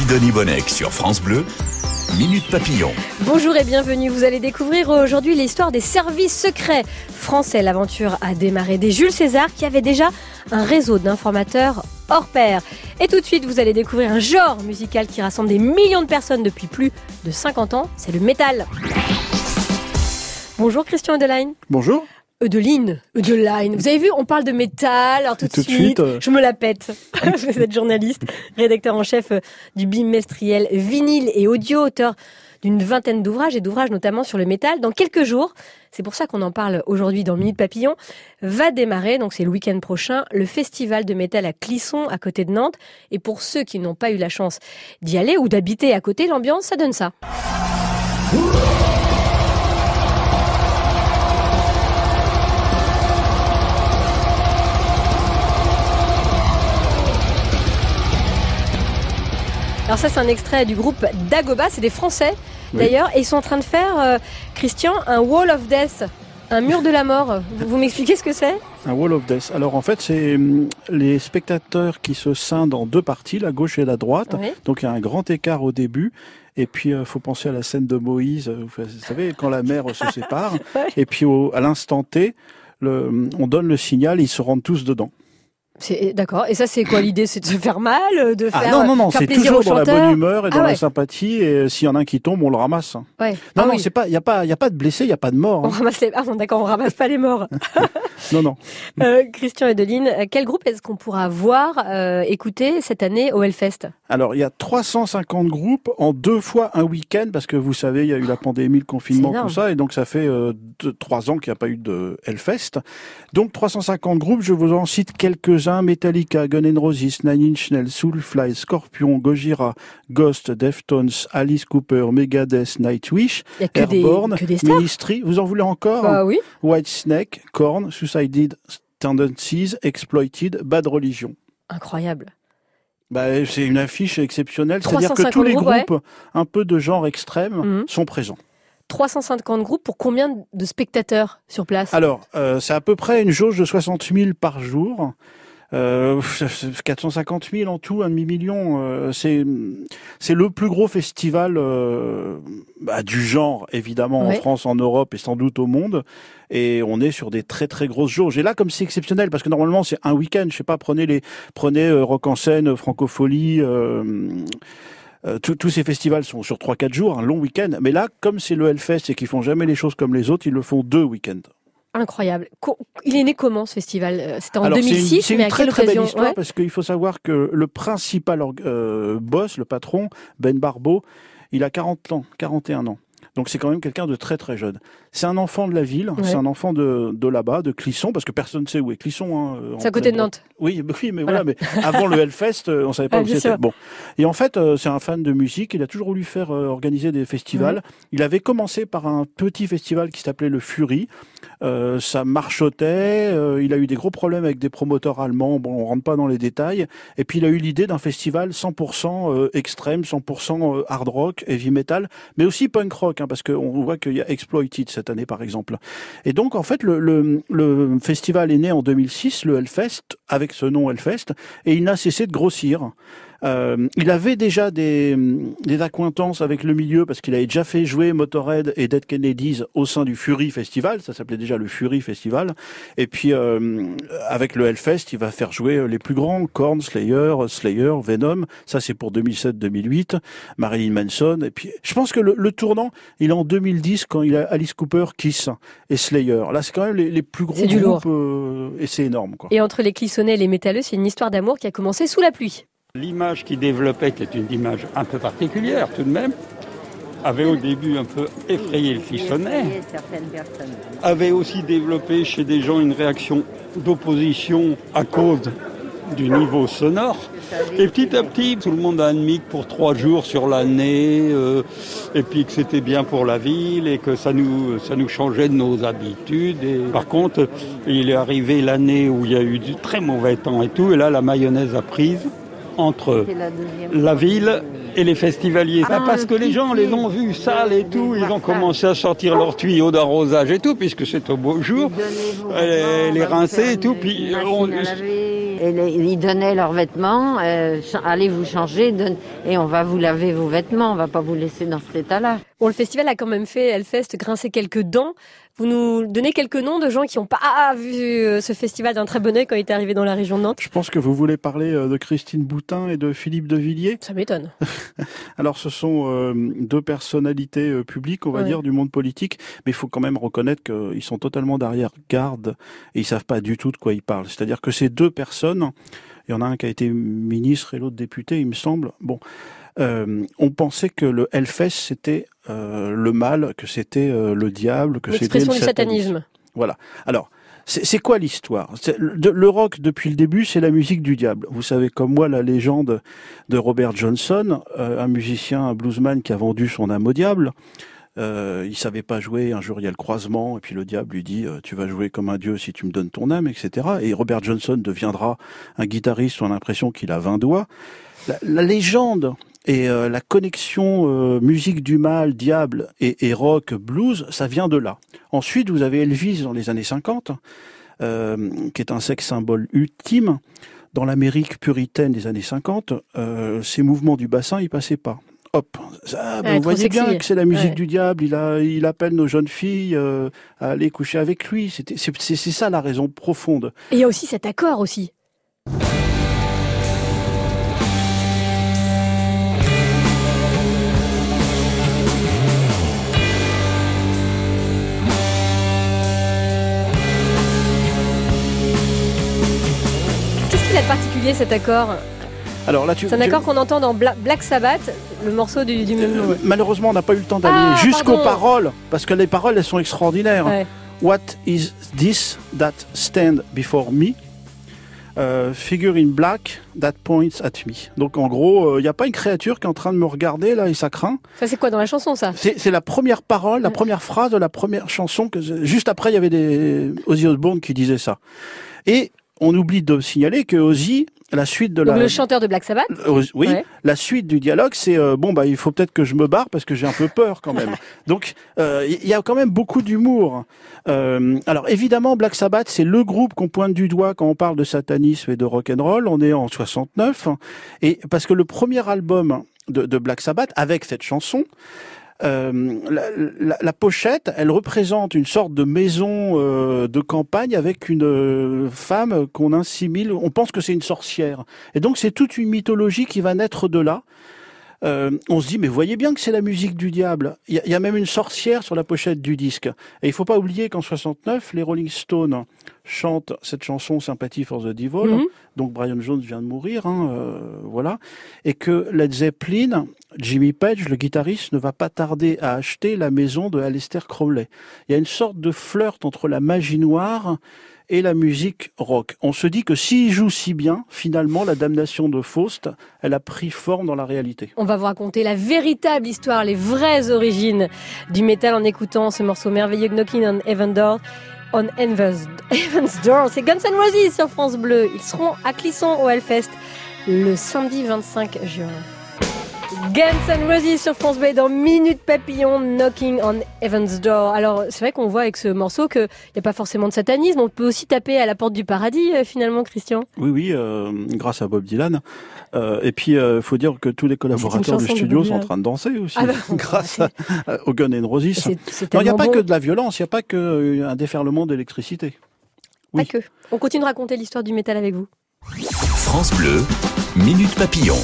Sidonie Bonnec sur France Bleu, Minute Papillon. Bonjour et bienvenue. Vous allez découvrir aujourd'hui l'histoire des services secrets français. L'aventure a démarré dès Jules César qui avait déjà un réseau d'informateurs hors pair. Et tout de suite, vous allez découvrir un genre musical qui rassemble des millions de personnes depuis plus de 50 ans. C'est le métal. Bonjour Christian Edeline. Bonjour. Eudeline, Eudeline. Vous avez vu, on parle de métal, alors tout, de, suite, euh, je me la pète. Vous êtes journaliste, rédacteur en chef euh, du bimestriel vinyle et audio, auteur d'une vingtaine d'ouvrages et d'ouvrages notamment sur le métal. Dans quelques jours, c'est pour ça qu'on en parle aujourd'hui dans Minute Papillon, va démarrer, donc c'est le week-end prochain, le festival de métal à Clisson, à côté de Nantes. Et pour ceux qui n'ont pas eu la chance d'y aller ou d'habiter à côté, l'ambiance, ça donne ça. Alors ça, c'est un extrait du groupe Dagoba, c'est des Français d'ailleurs, et ils sont en train de faire, euh, Christian, un Wall of Death, un mur de la mort. Vous, vous m'expliquez ce que c'est? Un Wall of Death. Alors en fait, c'est hum, les spectateurs qui se scindent en deux parties, la gauche et la droite. Oui. Donc il y a un grand écart au début. Et puis, il faut penser à la scène de Moïse, euh, vous savez, quand la mer se sépare. Et puis, au, à l'instant T, le, on donne le signal, ils se rendent tous dedans. D'accord. Et ça, c'est quoi l'idée? C'est de se faire mal, de faire Ah non, non, non, c'est toujours dans la bonne humeur et Ah dans ouais. la sympathie. Et euh, s'il y en a un qui tombe, on le ramasse. Ouais. Non, Ah non, oui. c'est pas, il y a pas, il y a pas de blessés, il y a pas de mort. On hein. ramasse les... Ah bon, d'accord, on ramasse pas les morts. Non, non. Euh, Christian Edeline, euh, quel groupe est-ce qu'on pourra voir, euh, écouter cette année au Hellfest? Alors, il y a 350 groupes en deux fois un week-end, parce que vous savez, il y a eu la pandémie, le confinement, tout ça, et donc ça fait euh, deux, trois ans qu'il n'y a pas eu de Hellfest. Donc, 350 groupes, je vous en cite Metallica, Gun N' Roses, Nine Inch Nails, Soulfly, Scorpion, Gojira, Ghost, Deftones, Alice Cooper, Megadeth, Nightwish, des, Airborne, des. Ministry, vous en voulez encore Bah oui. Whitesnake, Korn, Suicided Tendencies, Exploited, Bad Religion. Incroyable. Bah, c'est une affiche exceptionnelle, c'est-à-dire que 350 tous les groupes, ouais. groupes un peu de genre extrême Mhm. sont présents. 350 groupes pour combien de spectateurs sur place? Alors, euh, c'est à peu près une jauge de 60 000 par jour. Euh, 450 000 en tout, un demi-million. euh, c'est c'est le plus gros festival euh, bah, du genre, évidemment, en France, en Europe et sans doute au monde. Et on est sur des très très grosses jauges. Et là, comme c'est exceptionnel, parce que normalement c'est un week-end. Je sais pas, prenez les prenez euh, Rock en scène, Francophonie. Euh, euh, tous- tous ces festivals sont sur 3-4 jours, un long week-end. Mais là, comme c'est le Hellfest et qu'ils font jamais les choses comme les autres, ils le font deux week-ends. Incroyable. Il est né comment ce festival Euh, C'était en Alors, c'est une- 2006, c'est une, mais à très quelle très belle histoire Ouais. parce qu'il faut savoir que le principal euh, boss, le patron, Ben Barbeau, il a 40 ans, 41 ans. Donc c'est quand même quelqu'un de très très jeune. C'est un enfant de la ville, Ouais. c'est un enfant de, de là-bas, de Clisson, parce que personne ne sait où est Clisson. hein, C'est à côté de Nantes. Oui, bah oui, mais Voilà. voilà. Mais avant le Hellfest, euh, on savait pas Ah, où c'était. Bon, et en fait, c'est un fan de musique. Il a toujours voulu faire organiser des festivals. Il avait commencé par un petit festival qui s'appelait le Fury. Euh, ça marchotait. euh, il a eu des gros problèmes avec des promoteurs allemands. Bon, on rentre pas dans les détails. Et puis il a eu l'idée d'un festival 100% euh, extrême, 100% euh, hard rock, heavy metal, mais aussi punk rock, hein, parce qu'on voit qu'il y a Exploited cette année par exemple. Et donc en fait le, le, le festival est né en 2006, le Hellfest, avec ce nom Hellfest, et il n'a cessé de grossir. Euh, il avait déjà des, des accointances avec le milieu parce qu'il avait déjà fait jouer Motorhead et Dead Kennedys au sein du Fury Festival, ça s'appelait déjà le Fury Festival. Et puis euh, avec le Hellfest, il va faire jouer les plus grands, Korn, Slayer, Slayer, Venom, ça c'est pour 2007-2008, Marilyn Manson. Et puis je pense que le, le tournant, il est en 2010 quand il a Alice Cooper, Kiss et Slayer. Là c'est quand même les, les plus gros groupes euh, et c'est énorme quoi. Et entre les clissonnets et les métalleux, c'est une histoire d'amour qui a commencé sous la pluie. L'image qu'il développait, qui est une image un peu particulière tout de même, avait au début un peu effrayé le clissonnet, avait aussi développé chez des gens une réaction d'opposition à cause du niveau sonore. Et petit à petit, tout le monde a admis que pour trois jours sur l'année, euh, et puis que c'était bien pour la ville, et que ça nous, ça nous changeait de nos habitudes. Et par contre, il est arrivé l'année où il y a eu du très mauvais temps et tout, et là, la mayonnaise a prise. Entre la ville et les festivaliers. Ah, parce que les gens les ont vus sales et tout, ils ont commencé à sortir leurs tuyaux d'arrosage et tout, puisque c'est au beau jour, les, les rincer et tout, puis on, ils donnaient leurs vêtements, euh, allez vous changer et on va vous laver vos vêtements, on va pas vous laisser dans cet état-là. Bon, le festival a quand même fait Hellfest grincer quelques dents. Vous nous donnez quelques noms de gens qui n'ont pas vu euh, ce festival d'un très bon oeil quand il est arrivé dans la région de Nantes Je pense que vous voulez parler euh, de Christine Boutin et de Philippe de Villiers. Ça m'étonne. Alors ce sont deux personnalités publiques, on va dire, du monde politique, mais il faut quand même reconnaître qu'ils sont totalement d'arrière-garde et ils savent pas du tout de quoi ils parlent. C'est-à-dire que ces deux personnes, il y en a un qui a été ministre et l'autre député, il me semble. Bon, euh, on pensait que le Hellfest c'était euh, le mal, que c'était euh, le diable, que c'était le du satanisme. Voilà. Alors. C'est quoi l'histoire? Le rock, depuis le début, c'est la musique du diable. Vous savez comme moi la légende de Robert Johnson, un musicien, un bluesman qui a vendu son âme au diable. Euh, il savait pas jouer. Un jour, il y a le croisement, et puis le diable lui dit "Tu vas jouer comme un dieu si tu me donnes ton âme, etc." Et Robert Johnson deviendra un guitariste. On a l'impression qu'il a 20 doigts. la légende et euh, la connexion euh, musique du mal, diable et, rock, blues, ça vient de là. Ensuite, vous avez Elvis dans les années 50, euh, qui est un sexe symbole ultime. Dans l'Amérique puritaine des années 50, ces mouvements du bassin, ils passaient pas. Hop, ça, vous voyez bien que c'est la musique du diable. Il, a, il appelle nos jeunes filles à aller coucher avec lui. C'est ça la raison profonde. Et il y a aussi cet accord aussi. Particulier cet accord alors là, tu, c'est un accord qu'on entend dans Black Sabbath, le morceau du, même nom. Euh, malheureusement, on n'a pas eu le temps d'aller ah, jusqu'aux paroles, parce que les paroles, elles sont extraordinaires. What is this that stand before me? Euh, figure in black that points at me. Donc en gros, il euh, n'y a pas une créature qui est en train de me regarder là et ça craint. Ça c'est quoi dans la chanson ça? C'est la première parole, la première phrase de la première chanson que juste après il y avait des Ozzy Osbourne qui disaient ça. Et on oublie de signaler que Ozzy, la suite de Donc la... le chanteur de Black Sabbath euh, Oui, la suite du dialogue, c'est euh, bon bah il faut peut-être que je me barre parce que j'ai un peu peur quand même. Donc euh, il y a quand même beaucoup d'humour. alors évidemment Black Sabbath, c'est le groupe qu'on pointe du doigt quand on parle de satanisme et de rock and roll. On est en 69 et parce que le premier album de, de Black Sabbath avec cette chanson, euh, la, pochette, elle représente une sorte de maison euh, de campagne avec une euh, femme qu'on insimile, on pense que c'est une sorcière. Et donc c'est toute une mythologie qui va naître de là. On se dit, mais voyez bien que c'est la musique du diable. Il y, a même une sorcière sur la pochette du disque. Et il faut pas oublier qu'en 69, les Rolling Stones chantent cette chanson Sympathy for the Devil. Mhm. Donc Brian Jones vient de mourir, hein, euh, voilà. Et que Led Zeppelin, Jimmy Page, le guitariste, ne va pas tarder à acheter la maison de Aleister Crowley. Il y a une sorte de flirt entre la magie noire et la musique rock. On se dit que s'il joue si bien, finalement, la damnation de Faust, elle a pris forme dans la réalité. On va vous raconter la véritable histoire, les vraies origines du métal en écoutant ce morceau merveilleux Knocking on Heaven's Door. On Heaven's Door, c'est Guns N' Roses sur France Bleu. Ils seront à Clisson au Hellfest le samedi 25 juin. Guns N' Roses sur France Bleu dans Minute Papillon, Knocking on Heaven's Door. Alors, c'est vrai qu'on voit avec ce morceau qu'il n'y a pas forcément de satanisme. On peut aussi taper à la porte du paradis, euh, finalement, Christian. Oui, oui, euh, grâce à Bob Dylan. Euh, et puis, il faut dire que tous les collaborateurs du studio sont en train de danser aussi, ah bah, grâce à, au Guns N' Roses. Non, il n'y a pas que de la violence, il n'y a pas qu'un déferlement d'électricité. Pas que. On continue de raconter l'histoire du métal avec vous. France Bleu, Minute Papillon.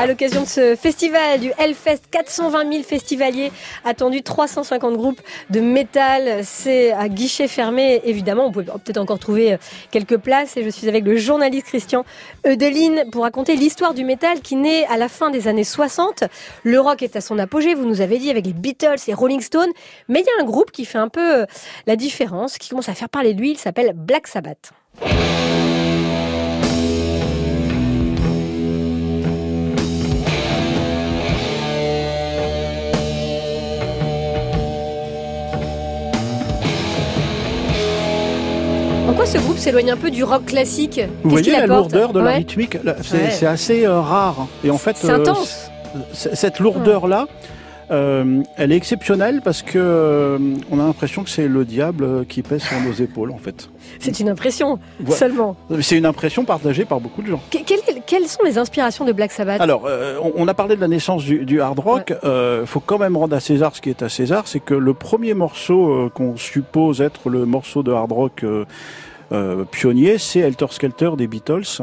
À l'occasion de ce festival du Hellfest. 420 000 festivaliers attendus, 350 groupes de métal. C'est à guichet fermé, évidemment. On peut peut-être encore trouver euh, quelques places. Et je suis avec le journaliste Christian Eudeline pour raconter l'histoire du métal qui naît à la fin des années 60. Le rock est à son apogée, vous nous avez dit, avec les Beatles et Rolling Stones. Mais il y a un groupe qui fait un peu euh, la différence, qui commence à faire parler de lui. Il s'appelle Black Sabbath. Ce groupe s'éloigne un peu du rock classique Vous voyez la lourdeur de la Ouais. rythmique là, C'est Ouais. assez euh, rare. Et en fait, C'est euh, intense. cette lourdeur-là, euh, elle est exceptionnelle parce que euh, on a l'impression que c'est le diable qui pèse sur nos épaules, en fait. C'est une impression Voilà. seulement. C'est une impression partagée par beaucoup de gens. Que- quelles sont les inspirations de Black Sabbath? Alors, euh, on, on a parlé de la naissance du, du hard rock. Euh, faut quand même rendre à César ce qui est à César, c'est que le premier morceau qu'on suppose être le morceau de hard rock euh, pionnier, c'est Helter Skelter des Beatles.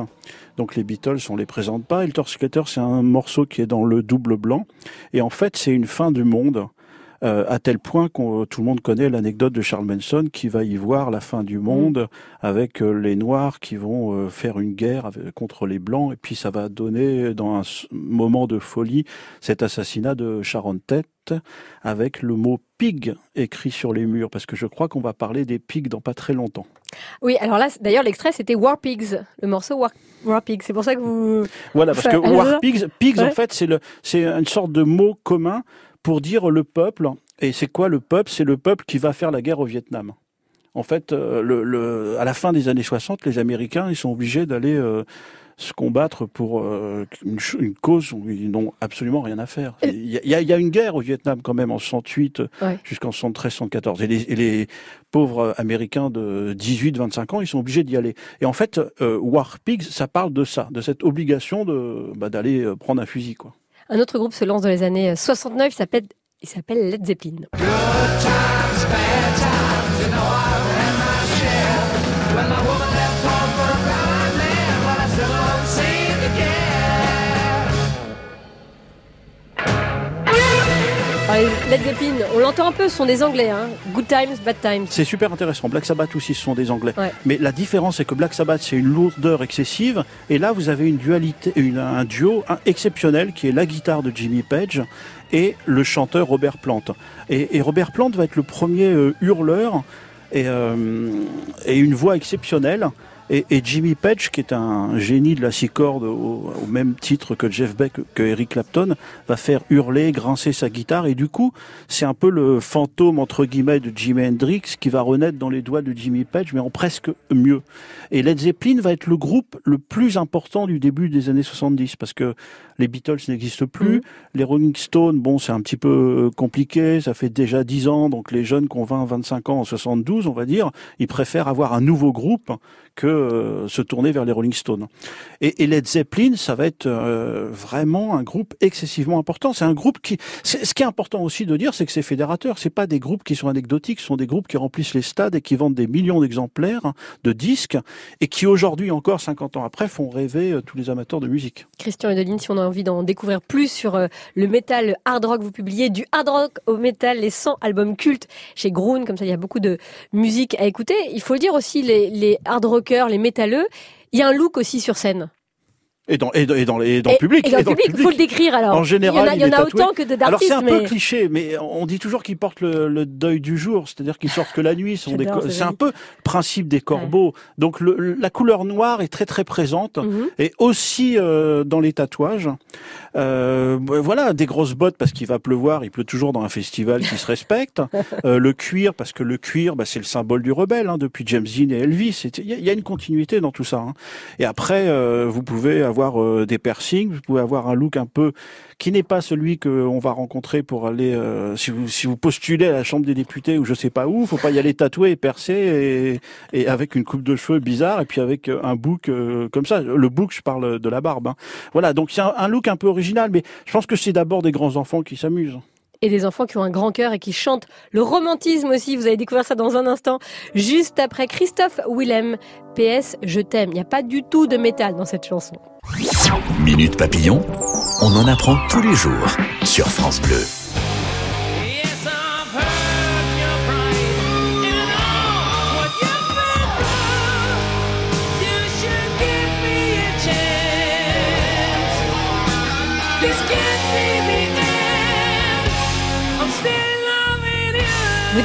Donc les Beatles, on les présente pas. Helter Skelter, c'est un morceau qui est dans le double blanc, et en fait, c'est une fin du monde. Euh, à tel point que tout le monde connaît l'anecdote de Charles Manson qui va y voir la fin du monde avec euh, les Noirs qui vont euh, faire une guerre avec- contre les Blancs et puis ça va donner dans un moment de folie cet assassinat de Sharon Tate avec le mot pig écrit sur les murs parce que je crois qu'on va parler des pigs dans pas très longtemps. Oui, alors là, d'ailleurs, l'extrait, c'était War Pigs, le morceau War, War Pigs. C'est pour ça que vous... Voilà parce que war pigs, pigs en fait c'est le c'est une sorte de mot commun pour dire le peuple et c'est quoi le peuple? C'est le peuple qui va faire la guerre au Vietnam. En fait, euh, le, le, à la fin des années 60, les Américains, ils sont obligés d'aller euh, se combattre pour euh, une, cause où ils n'ont absolument rien à faire. Il y, a- y y une guerre au Vietnam quand même en 68 Ouais. jusqu'en 73, 74. Et les, et les pauvres Américains de 18-25 ans, ils sont obligés d'y aller. Et en fait, euh, War Pigs, ça parle de ça, de cette obligation de bah, d'aller prendre un fusil, quoi. Un autre groupe se lance dans les années 69, il s'appelle, Led Zeppelin. Alors, les Led Zeppelin, on l'entend un peu, ce sont des Anglais, hein. Good times, bad times. C'est super intéressant. Black Sabbath aussi, ce sont des Anglais. Ouais. Mais la différence, c'est que Black Sabbath, c'est une lourdeur excessive. Et là, vous avez une dualité, une- un duo exceptionnel qui est la guitare de Jimmy Page et le chanteur Robert Plant. Et, et Robert Plant va être le premier euh, hurleur et, euh, et une voix exceptionnelle. Et, et Jimmy Page, qui est un génie de la six cordes au, au même titre que Jeff Beck, que Eric Clapton, va faire hurler, grincer sa guitare. Et du coup, c'est un peu le fantôme, entre guillemets, de Jimi Hendrix qui va renaître dans les doigts de Jimmy Page, mais en presque mieux. Et Led Zeppelin va être le groupe le plus important du début des années 70, parce que les Beatles n'existent plus. Mhm. Les Rolling Stones, bon, c'est un petit peu euh, compliqué, ça fait déjà 10 ans, donc les jeunes qui ont 20, 25 ans en 72, on va dire, ils préfèrent avoir un nouveau groupe que euh, se tourner vers les Rolling Stones. Et, Led Zeppelin, ça va être euh, vraiment un groupe excessivement important. C'est un groupe qui, ce qui est important aussi de dire, c'est que c'est fédérateur. C'est pas des groupes qui sont anecdotiques, ce sont des groupes qui remplissent les stades et qui vendent des millions d'exemplaires de disques et qui aujourd'hui encore, 50 ans après, font rêver euh, tous les amateurs de musique. Christian Edeline, si on a envie d'en découvrir plus sur le métal, le hard rock, vous publiez du hard rock au métal, les 100 albums cultes chez Groon, comme ça il y a beaucoup de musique à écouter. Il faut le dire aussi, les, les hard rockers, les métalleux, il y a un look aussi sur scène. Et dans, et dans, et dans, et dans Et- le public. Et dans et le public, il faut le décrire alors. En général, il y en a, il y en a autant que de- Alors c'est d'artistes, un mais peu cliché, mais on dit toujours qu'ils portent le, le deuil du jour, c'est-à-dire qu'ils sortent que la nuit. c'est un peu le principe des corbeaux. Donc le- la couleur noire est très très présente Mhm. et aussi euh, dans les tatouages. Euh, voilà, des grosses bottes parce qu'il va pleuvoir, il pleut toujours dans un festival qui se respecte. Euh, le cuir parce que le cuir, bah, c'est le symbole du rebelle hein, depuis James Dean et Elvis. Il y, y a une continuité dans tout ça. hein. Et après, euh, vous pouvez avoir euh, des piercings, vous pouvez avoir un look un peu qui n'est pas celui qu'on va rencontrer pour aller euh, si vous postulez à la Chambre des députés ou je sais pas où, faut pas y aller tatoué et percé et, avec une coupe de cheveux bizarre et puis avec euh, un bouc comme ça. Le bouc, je parle de la barbe. hein. Voilà, donc c'est un look un peu original, mais je pense que c'est d'abord des grands enfants qui s'amusent. et des enfants qui ont un grand cœur et qui chantent le romantisme aussi. Vous allez découvrir ça dans un instant, juste après Christophe Willem. PS, je t'aime. Il n'y a pas du tout de métal dans cette chanson. Minute Papillon, on en apprend tous les jours sur France Bleu.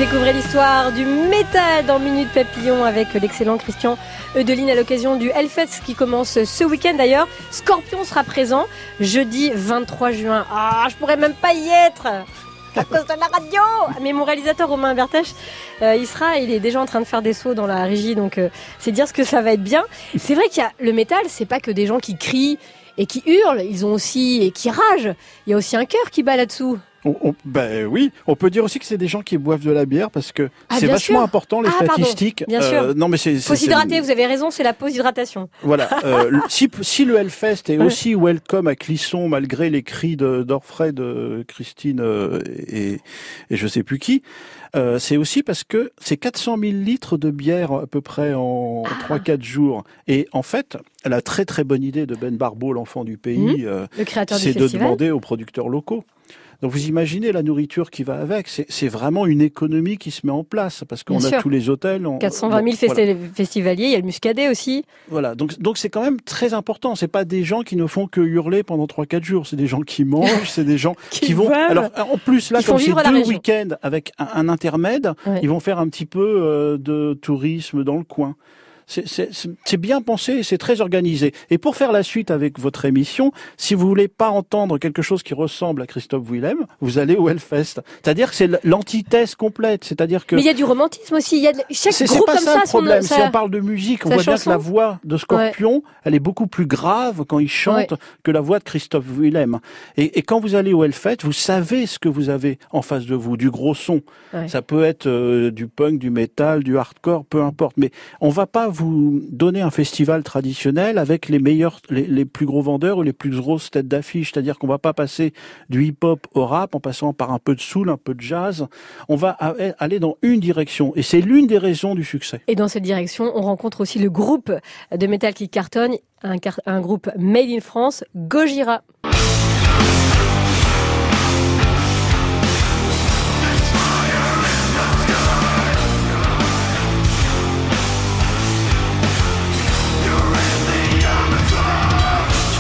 Découvrez l'histoire du métal dans Minute Papillon avec l'excellent Christian Eudeline à l'occasion du Hellfest qui commence ce week-end d'ailleurs. Scorpion sera présent jeudi 23 juin. Ah, je pourrais même pas y être à cause de la radio. Mais mon réalisateur Romain Bertèche, euh, il sera, il est déjà en train de faire des sauts dans la régie, donc euh, c'est dire ce que ça va être bien. C'est vrai qu'il y a le métal, c'est pas que des gens qui crient et qui hurlent, ils ont aussi et qui ragent. Il y a aussi un cœur qui bat là-dessous. On- on- ben oui, on peut dire aussi que c'est des gens qui boivent de la bière parce que Ah, c'est vachement sûr. important les Ah, pardon, statistiques. bien sûr. non mais c'est Faut s'hydrater, vous avez raison, c'est la pause hydratation. Voilà. euh, si, si le Hellfest est Ouais. aussi welcome à Clisson malgré les cris de d'Orfray, de Christine euh, et, et je sais plus qui, euh, c'est aussi parce que c'est 400 000 litres de bière à peu près en Ah. 3-4 jours. Et en fait, la très très bonne idée de Ben Barbeau, l'enfant du pays, euh, du c'est de festival. demander aux producteurs locaux. Donc vous imaginez la nourriture qui va avec. C'est vraiment une économie qui se met en place parce qu'on a sûr. tous les hôtels. on- 420 000 bon, voilà. festi- festivaliers, il y a le muscadet aussi. Voilà, donc donc c'est quand même très important. C'est pas des gens qui ne font que hurler pendant 3-4 jours. C'est des gens qui mangent, c'est des gens Qui qui, vont. Alors en plus là, font comme c'est deux week-ends avec un, un intermède, Ouais. ils vont faire un petit peu euh, de tourisme dans le coin. C'est- bien pensé, c'est très organisé. Et pour faire la suite avec votre émission, si vous voulez pas entendre quelque chose qui ressemble à Christophe Willem, vous allez au Hellfest. C'est-à-dire que c'est l'antithèse complète. C'est-à-dire que Mais il y a du romantisme aussi. Il y a de- chaque groupe pas comme ça, ça, le problème. Si on parle de musique, on voit bien que la voix de Scorpion, elle est beaucoup plus grave quand il chante Ouais. que la voix de Christophe Willem. Et, et quand vous allez au Hellfest, vous savez ce que vous avez en face de vous, du gros son. Ouais. Ça peut être euh, du punk, du metal, du hardcore, peu importe. Mais on va pas vous donner un festival traditionnel avec les meilleurs, les, plus gros vendeurs ou les plus grosses têtes d'affiche? C'est-à-dire qu'on va pas passer du hip-hop au rap en passant par un peu de soul, un peu de jazz. On va aller dans une direction. Et c'est l'une des raisons du succès. Et dans cette direction, on rencontre aussi le groupe de métal qui cartonne, un, un groupe made in France, Gojira.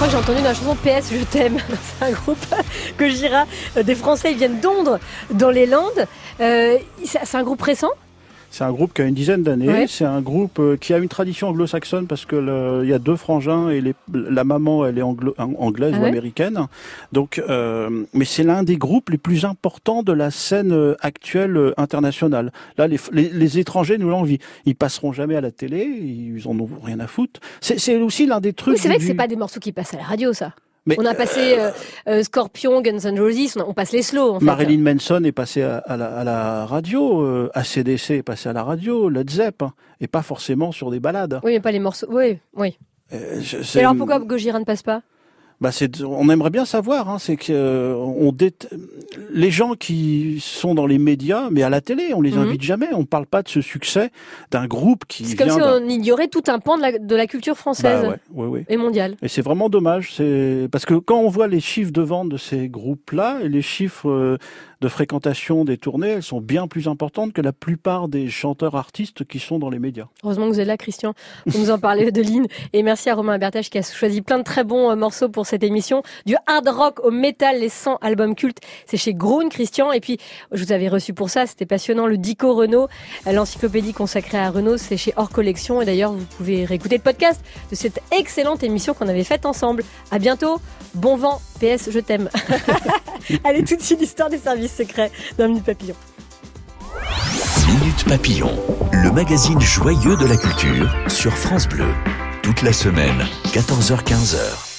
Crois que j'ai entendu dans la chanson PS Je t'aime. C'est un groupe Gojira. Euh, Des Français, ils viennent d'Ondre, dans les Landes. Euh, c'est un groupe récent? C'est un groupe qui a une dizaine d'années. Ouais. C'est un groupe euh, qui a une tradition anglo-saxonne parce que le- il y a deux frangins et les- la maman elle est anglo- anglaise Ah ou ouais américaine. Donc, euh, mais c'est l'un des groupes les plus importants de la scène euh, actuelle euh, internationale. Là, les, les, les étrangers nous l'envient. Ils passeront jamais à la télé. Ils en ont rien à foutre. C'est c'est aussi l'un des trucs. Oui, c'est vrai du- que c'est pas des morceaux qui passent à la radio, ça. Mais, On a passé euh, euh, Scorpion, Guns N' Roses, on, on passe les slow, en fait. Marilyn Manson est passé à, à la, à la radio, euh, ACDC est passé à la radio, Led Zepp, hein, et pas forcément sur des balades. Oui, mais pas les morceaux. Oui, oui. Euh, je- Et alors pourquoi Gojira ne passe pas? Bah c'est, on aimerait bien savoir, hein, c'est que euh, on les gens qui sont dans les médias, mais à la télé, on les Mhm. invite jamais. On parle pas de ce succès d'un groupe qui C'est comme si on ignorait tout un pan de la, de la culture française Bah ouais, ouais, ouais. et mondiale. Et c'est vraiment dommage, c'est parce que quand on voit les chiffres de vente de ces groupes-là et les chiffres euh, de fréquentation des tournées, elles sont bien plus importantes que la plupart des chanteurs artistes qui sont dans les médias. Heureusement que vous êtes là, Christian, pour nous en parler de Lynn. Et merci à Romain Bertèche qui a choisi plein de très bons euh, morceaux pour cette émission. Du hard rock au métal, les 100 albums cultes. C'est chez Groen, Christian. Et puis, je vous avais reçu pour ça. C'était passionnant. Le Dico Renault, euh, l'encyclopédie consacrée à Renault, c'est chez Hors Collection. Et d'ailleurs, vous pouvez réécouter le podcast de cette excellente émission qu'on avait faite ensemble. À bientôt. Bon vent. PS, je t'aime. Allez, tout de suite, l'histoire des services secrets dans Minute Papillon. Minute Papillon, le magazine joyeux de la culture sur France Bleu. Toute la semaine, 14h-15h.